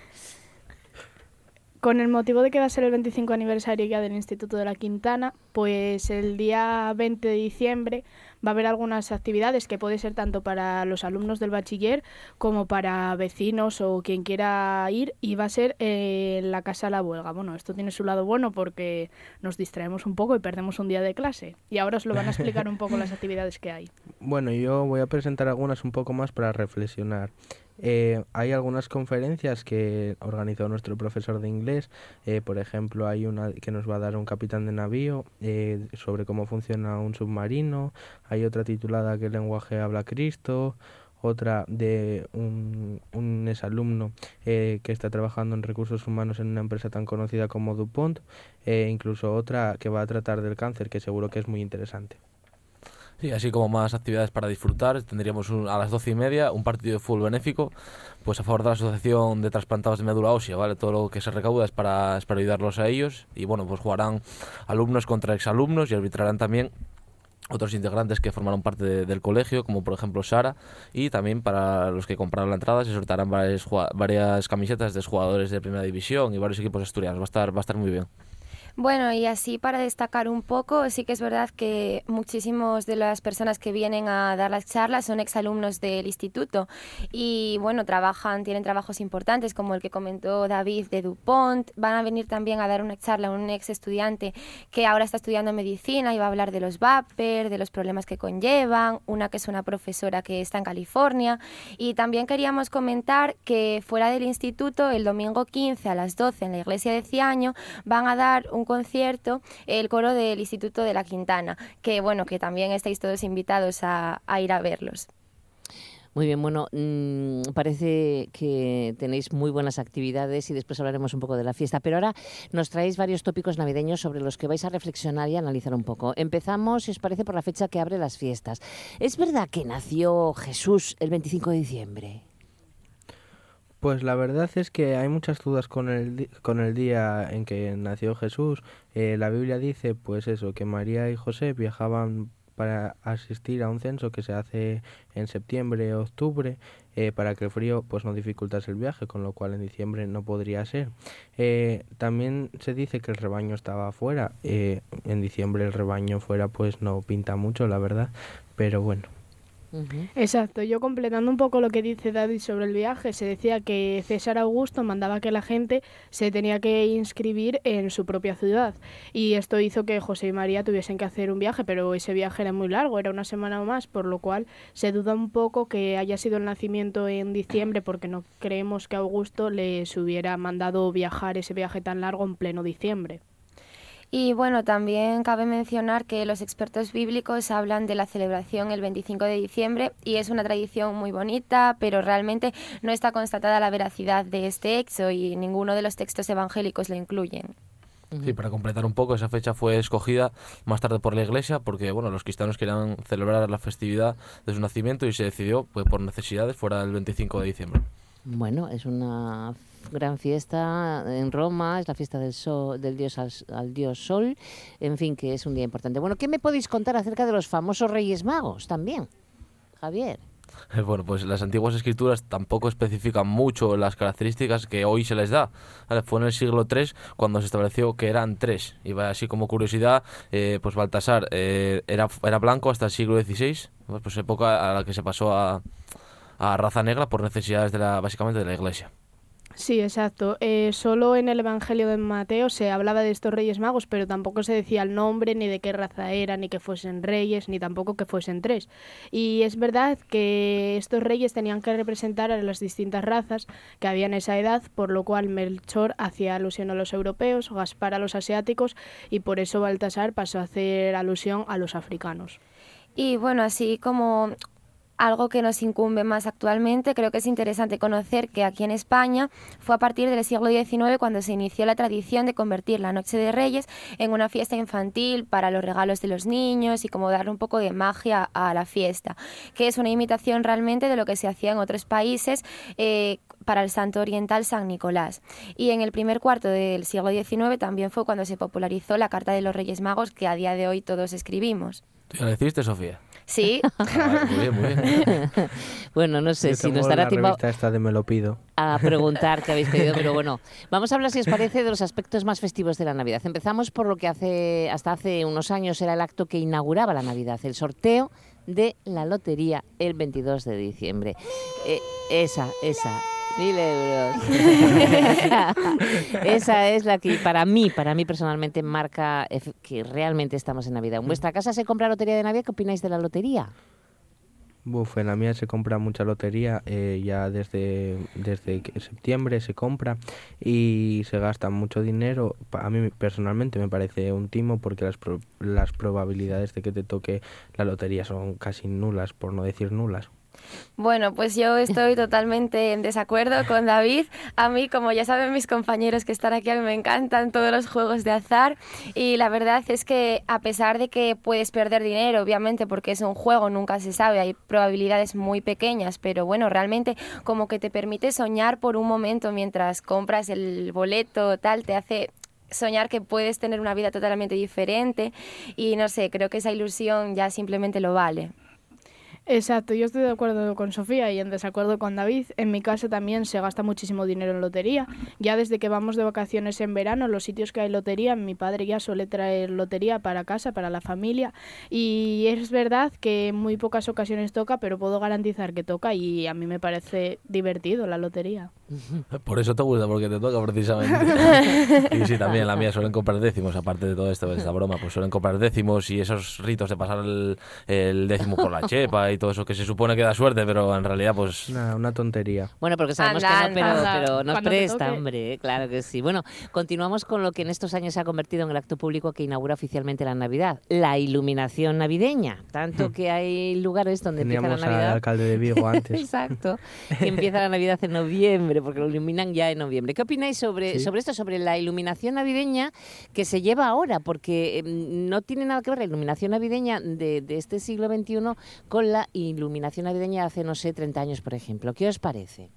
con el motivo de que va a ser el 25 aniversario ya del Instituto de la Quintana, pues el día 20 de diciembre va a haber algunas actividades que puede ser tanto para los alumnos del bachiller como para vecinos o quien quiera ir y va a ser en la Casa La Huelga. Bueno, esto tiene su lado bueno porque nos distraemos un poco y perdemos un día de clase. Y ahora os lo van a explicar un poco las actividades que hay. Bueno, yo voy a presentar algunas un poco más para reflexionar. Eh, hay algunas conferencias que organizó nuestro profesor de inglés. Eh, por ejemplo, hay una que nos va a dar un capitán de navío eh, sobre cómo funciona un submarino hay otra titulada ¿Qué lenguaje habla Cristo? otra de un, un exalumno eh, que está trabajando en recursos humanos en una empresa tan conocida como DuPont, e incluso otra que va a tratar del cáncer, que seguro que es muy interesante. Sí, así como más actividades para disfrutar, tendríamos a las doce y media un partido de fútbol benéfico pues a favor de la Asociación de Trasplantados de Médula Ósea, ¿vale? Todo lo que se recauda es para, es para ayudarlos a ellos y bueno, pues jugarán alumnos contra exalumnos y arbitrarán también otros integrantes que formaron parte del colegio, como por ejemplo Sara, y también para los que compraron la entrada se sortarán varias, varias camisetas de jugadores de primera división y varios equipos asturianos. Va a estar, va a estar muy bien. Bueno, y así para destacar un poco, sí que es verdad que muchísimos de las personas que vienen a dar las charlas son exalumnos del instituto y bueno, trabajan, tienen trabajos importantes como el que comentó David de Dupont. Van a venir también a dar una charla a un ex estudiante que ahora está estudiando medicina y va a hablar de los vapor, de los problemas que conllevan, una que es una profesora que está en California y también queríamos comentar que fuera del instituto el domingo 15 a las 12 en la iglesia de Ciaño van a dar un concierto el coro del Instituto de la Quintana, que bueno, que también estáis todos invitados a, ir a verlos. Muy bien, bueno, mm, parece que tenéis muy buenas actividades y después hablaremos un poco de la fiesta, pero ahora nos traéis varios tópicos navideños sobre los que vais a reflexionar y analizar un poco. Empezamos, si os parece, por la fecha que abre las fiestas. ¿Es verdad que nació Jesús el 25 de diciembre? Pues la verdad es que hay muchas dudas con el, con el día en que nació Jesús. Eh, la Biblia dice, pues eso, que María y José viajaban para asistir a un censo que se hace en septiembre o octubre eh, para que el frío pues no dificultase el viaje con lo cual en diciembre no podría ser. Eh, también se dice que el rebaño estaba afuera en diciembre el rebaño fuera pues no pinta mucho la verdad pero bueno Exacto, yo completando un poco lo que dice David sobre el viaje, se decía que César Augusto mandaba que la gente se tenía que inscribir en su propia ciudad y esto hizo que José y María tuviesen que hacer un viaje, pero ese viaje era muy largo, era una semana o más, por lo cual se duda un poco que haya sido el nacimiento en diciembre porque no creemos que Augusto les hubiera mandado viajar ese viaje tan largo en pleno diciembre. Y bueno, también cabe mencionar que los expertos bíblicos hablan de la celebración el 25 de diciembre y es una tradición muy bonita, pero realmente no está constatada la veracidad de este hecho y ninguno de los textos evangélicos lo incluyen. Sí, para completar un poco, esa fecha fue escogida más tarde por la Iglesia porque bueno, los cristianos querían celebrar la festividad de su nacimiento y se decidió pues, por necesidades fuera del 25 de diciembre. Bueno, es una gran fiesta en Roma, es la fiesta del, sol, del dios al, dios Sol, en fin, que es un día importante. Bueno, ¿qué me podéis contar acerca de los famosos Reyes Magos también, Javier? Bueno, pues las antiguas escrituras tampoco especifican mucho las características que hoy se les da. Fue en el siglo III cuando se estableció que eran tres. Y así como curiosidad, eh, pues Baltasar eh, era, era blanco hasta el siglo XVI, pues época a la que se pasó a, a raza negra por necesidades de la, básicamente de la iglesia. Sí, exacto. Eh, solo en el Evangelio de Mateo se hablaba de estos reyes magos, pero tampoco se decía el nombre, ni de qué raza eran, ni que fuesen reyes, ni tampoco que fuesen tres. Y es verdad que estos reyes tenían que representar a las distintas razas que había en esa edad, por lo cual Melchor hacía alusión a los europeos, Gaspar a los asiáticos, y por eso Baltasar pasó a hacer alusión a los africanos. Y bueno, así como algo que nos incumbe más actualmente, creo que es interesante conocer que aquí en España fue a partir del siglo XIX cuando se inició la tradición de convertir la Noche de Reyes en una fiesta infantil para los regalos de los niños y como darle un poco de magia a la fiesta, que es una imitación realmente de lo que se hacía en otros países eh, para el santo oriental San Nicolás. Y en el primer cuarto del siglo XIX también fue cuando se popularizó la Carta de los Reyes Magos que a día de hoy todos escribimos. ¿Tú ya deciste, Sofía? Sí. Ah, muy bien, muy bien. bueno, no sé si nos dará tiempo esta de me lo pido. a preguntar qué habéis pedido, pero bueno, vamos a hablar, si os parece, de los aspectos más festivos de la Navidad. Empezamos por lo que hace hasta hace unos años era el acto que inauguraba la Navidad, el sorteo de la lotería el 22 de diciembre. Eh, esa, esa, Mil euros. Esa es la que para mí, para mí personalmente marca que realmente estamos en Navidad. ¿En vuestra casa se compra lotería de Navidad? ¿Qué opináis de la lotería? Buf, en la mía se compra mucha lotería, eh, ya desde, desde septiembre se compra y se gasta mucho dinero. A mí personalmente me parece un timo porque las, las probabilidades de que te toque la lotería son casi nulas, por no decir nulas. Bueno, pues yo estoy totalmente en desacuerdo con David. A mí, como ya saben mis compañeros que están aquí, a mí me encantan todos los juegos de azar y la verdad es que a pesar de que puedes perder dinero, obviamente porque es un juego, nunca se sabe, hay probabilidades muy pequeñas, pero bueno, realmente como que te permite soñar por un momento mientras compras el boleto, tal, te hace soñar que puedes tener una vida totalmente diferente y no sé, creo que esa ilusión ya simplemente lo vale. Exacto, yo estoy de acuerdo con Sofía y en desacuerdo con David. En mi casa también se gasta muchísimo dinero en lotería. Ya desde que vamos de vacaciones en verano, los sitios que hay lotería, mi padre ya suele traer lotería para casa, para la familia. Y es verdad que en muy pocas ocasiones toca, pero puedo garantizar que toca y a mí me parece divertido la lotería. Por eso te gusta, porque te toca precisamente. y sí, también la mía suelen comprar décimos, aparte de todo esto, de esta broma, pues suelen comprar décimos y esos ritos de pasar el, el décimo por la chepa y todo eso que se supone que da suerte, pero en realidad pues... una tontería. Bueno, porque sabemos que no, pero, pero nos presta, hombre, claro que sí. Bueno, continuamos con lo que en estos años se ha convertido en el acto público que inaugura oficialmente la Navidad, la iluminación navideña. Tanto hmm. que hay lugares donde empieza la Navidad... al alcalde de Vigo antes. Exacto, que empieza la Navidad en noviembre porque lo iluminan ya en noviembre. ¿Qué opináis sobre, sobre esto, sobre la iluminación navideña que se lleva ahora? Porque em, no tiene nada que ver la iluminación navideña de, de este siglo XXI con la iluminación navideña de hace, no sé, 30 años, por ejemplo. ¿Qué os parece?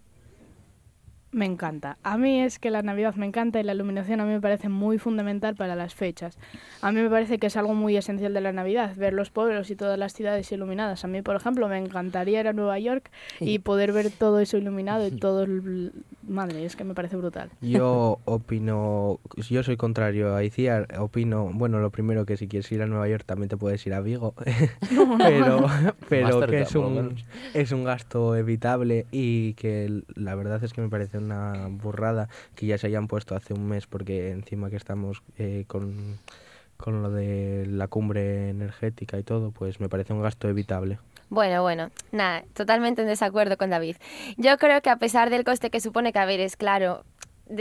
Me encanta. A mí es que la Navidad me encanta y la iluminación a mí me parece muy fundamental para las fechas. A mí me parece que es algo muy esencial de la Navidad, ver los pueblos y todas las ciudades iluminadas. A mí, por ejemplo, me encantaría ir a Nueva York y poder ver todo eso iluminado y todo el... Madre, es que me parece brutal. Yo opino, yo soy contrario a Iciar, opino, bueno, lo primero que si quieres ir a Nueva York también te puedes ir a Vigo, pero, pero que es un, es un gasto evitable y que la verdad es que me parece una burrada que ya se hayan puesto hace un mes porque encima que estamos eh, con, con lo de la cumbre energética y todo, pues me parece un gasto evitable. Bueno, bueno, nada, totalmente en desacuerdo con David. Yo creo que a pesar del coste que supone que, a ver, es claro,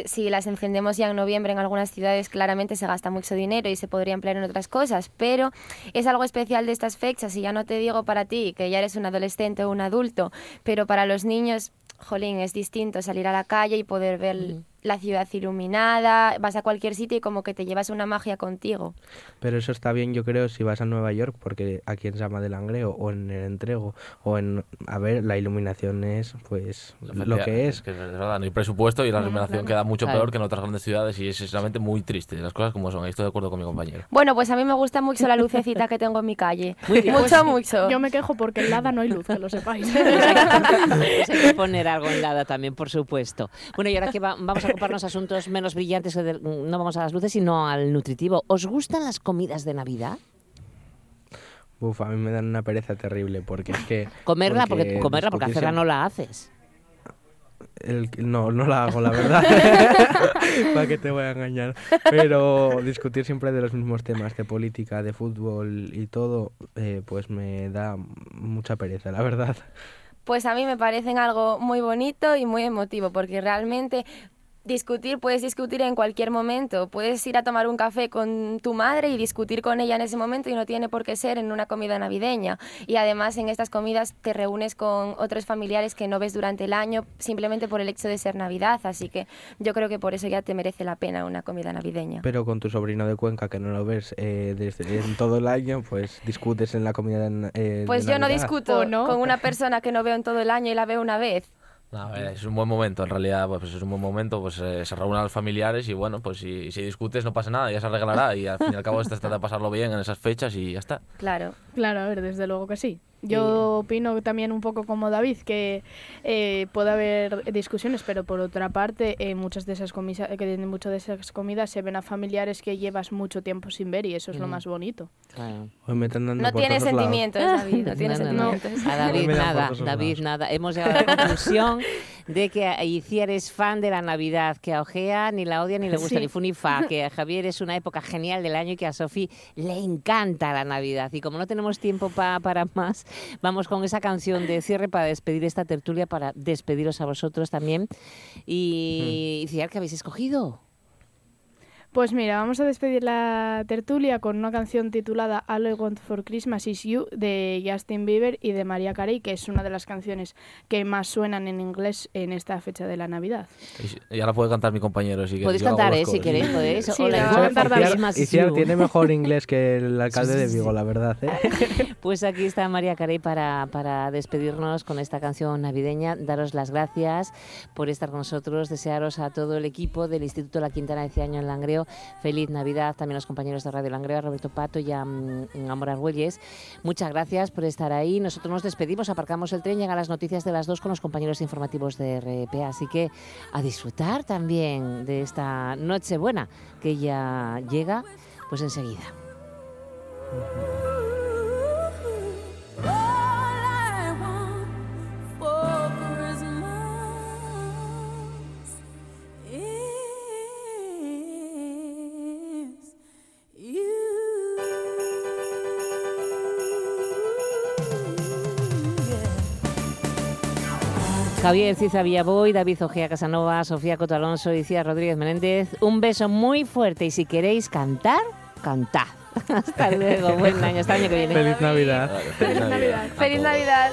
si las encendemos ya en noviembre en algunas ciudades, claramente se gasta mucho dinero y se podría emplear en otras cosas, pero es algo especial de estas fechas y ya no te digo para ti, que ya eres un adolescente o un adulto, pero para los niños jolín, es distinto salir a la calle y poder ver la ciudad iluminada, vas a cualquier sitio y como que te llevas una magia contigo. Pero eso está bien, yo creo, si vas a Nueva York, porque aquí en Sama del Langreo o en el Entrego o en... A ver, la iluminación es, pues, lo que es. que es verdad, no hay presupuesto y la iluminación queda mucho peor que en otras grandes ciudades y es sinceramente muy triste, las cosas como son, ahí estoy de acuerdo con mi compañero. Bueno, pues a mí me gusta mucho la lucecita que tengo en mi calle. mucho, pues, mucho. Yo me quejo porque en Lada no hay luz, que lo sepáis. Pues hay que poner algo en Lada también, por supuesto. Bueno, y ahora que vamos a ocuparnos asuntos menos brillantes, no vamos a las luces, sino al nutritivo. ¿Os gustan las comidas de Navidad? Uf, a mí me dan una pereza terrible porque es que... Comerla, porque, comerla porque hacerla no la haces. no, no la hago, la verdad. ¿Para qué te voy a engañar? Pero discutir siempre de los mismos temas, de política, de fútbol y todo, eh, pues me da mucha pereza, la verdad pues a mí me parecen algo muy bonito y muy emotivo, porque realmente discutir, puedes discutir en cualquier momento. Puedes ir a tomar un café con tu madre y discutir con ella en ese momento y no tiene por qué ser en una comida navideña. Y además en estas comidas te reúnes con otros familiares que no ves durante el año simplemente por el hecho de ser Navidad. Así que yo creo que por eso ya te merece la pena una comida navideña. Pero con tu sobrino de Cuenca que no lo ves eh, desde en todo el año, pues discutes en la comida. Eh, pues yo no discuto con una persona que no veo en todo el año y la veo una vez es un buen momento, en realidad, pues es un buen momento, pues eh, se reúnen los familiares y bueno, pues si, si discutes no pasa nada, ya se arreglará y al fin y al cabo se trata de pasarlo bien en esas fechas y ya está. Claro. Claro, a ver, desde luego que sí. Yo opino también un poco como David que eh, puede haber discusiones, pero por otra parte, eh, muchas de esas comidas, que muchas de esas comidas se ven a familiares que llevas mucho tiempo sin ver y eso es lo mm. más bonito. no tiene sentimientos, David, no tiene sentimientos. A David nada, David nada. Hemos llegado a la conclusión de que Iciar es fan de la Navidad, que a Ojea ni la odia ni le gusta ni fu ni fa, que a Javier es una época genial del año y que a Sofi le encanta la Navidad. Y como no tenemos tiempo para más, vamos con esa canción de cierre para despedir esta tertulia, para despediros a vosotros también. Y, Iciar, ¿qué habéis escogido? Pues mira, vamos a despedir la tertulia con una canción titulada All I Want for Christmas Is You de Justin Bieber y de María Carey, que es una de las canciones que más suenan en inglés en esta fecha de la Navidad. Y ahora puede cantar mi compañero si Podéis cantar, eh, si queréis, podéis. Sí, All I la Want va a cantar for. Christmas is You. tiene mejor inglés que el alcalde de Vigo, la verdad. ¿eh? Pues aquí está María Carey para, para despedirnos con esta canción navideña. Daros las gracias por estar con nosotros, desearos a todo el equipo del Instituto La Quintana de este año en Langreo. Feliz Navidad también a los compañeros de Radio Langreo, a Roberto Pato y a, mm, a Mora Argüelles. Muchas gracias por estar ahí. Nosotros nos despedimos, aparcamos el tren, llegan las noticias de las dos con los compañeros informativos de RPA. Así que a disfrutar también de esta Nochebuena que ya llega pues enseguida. Javier Ciza Villaboy, David Ojea Casanova, Sofía Coto Alonso y Cía Rodríguez Menéndez. Un beso muy fuerte y si queréis cantar, cantad. Hasta luego, buen año, hasta el año que viene. Feliz Navidad. Feliz Navidad. Feliz Navidad.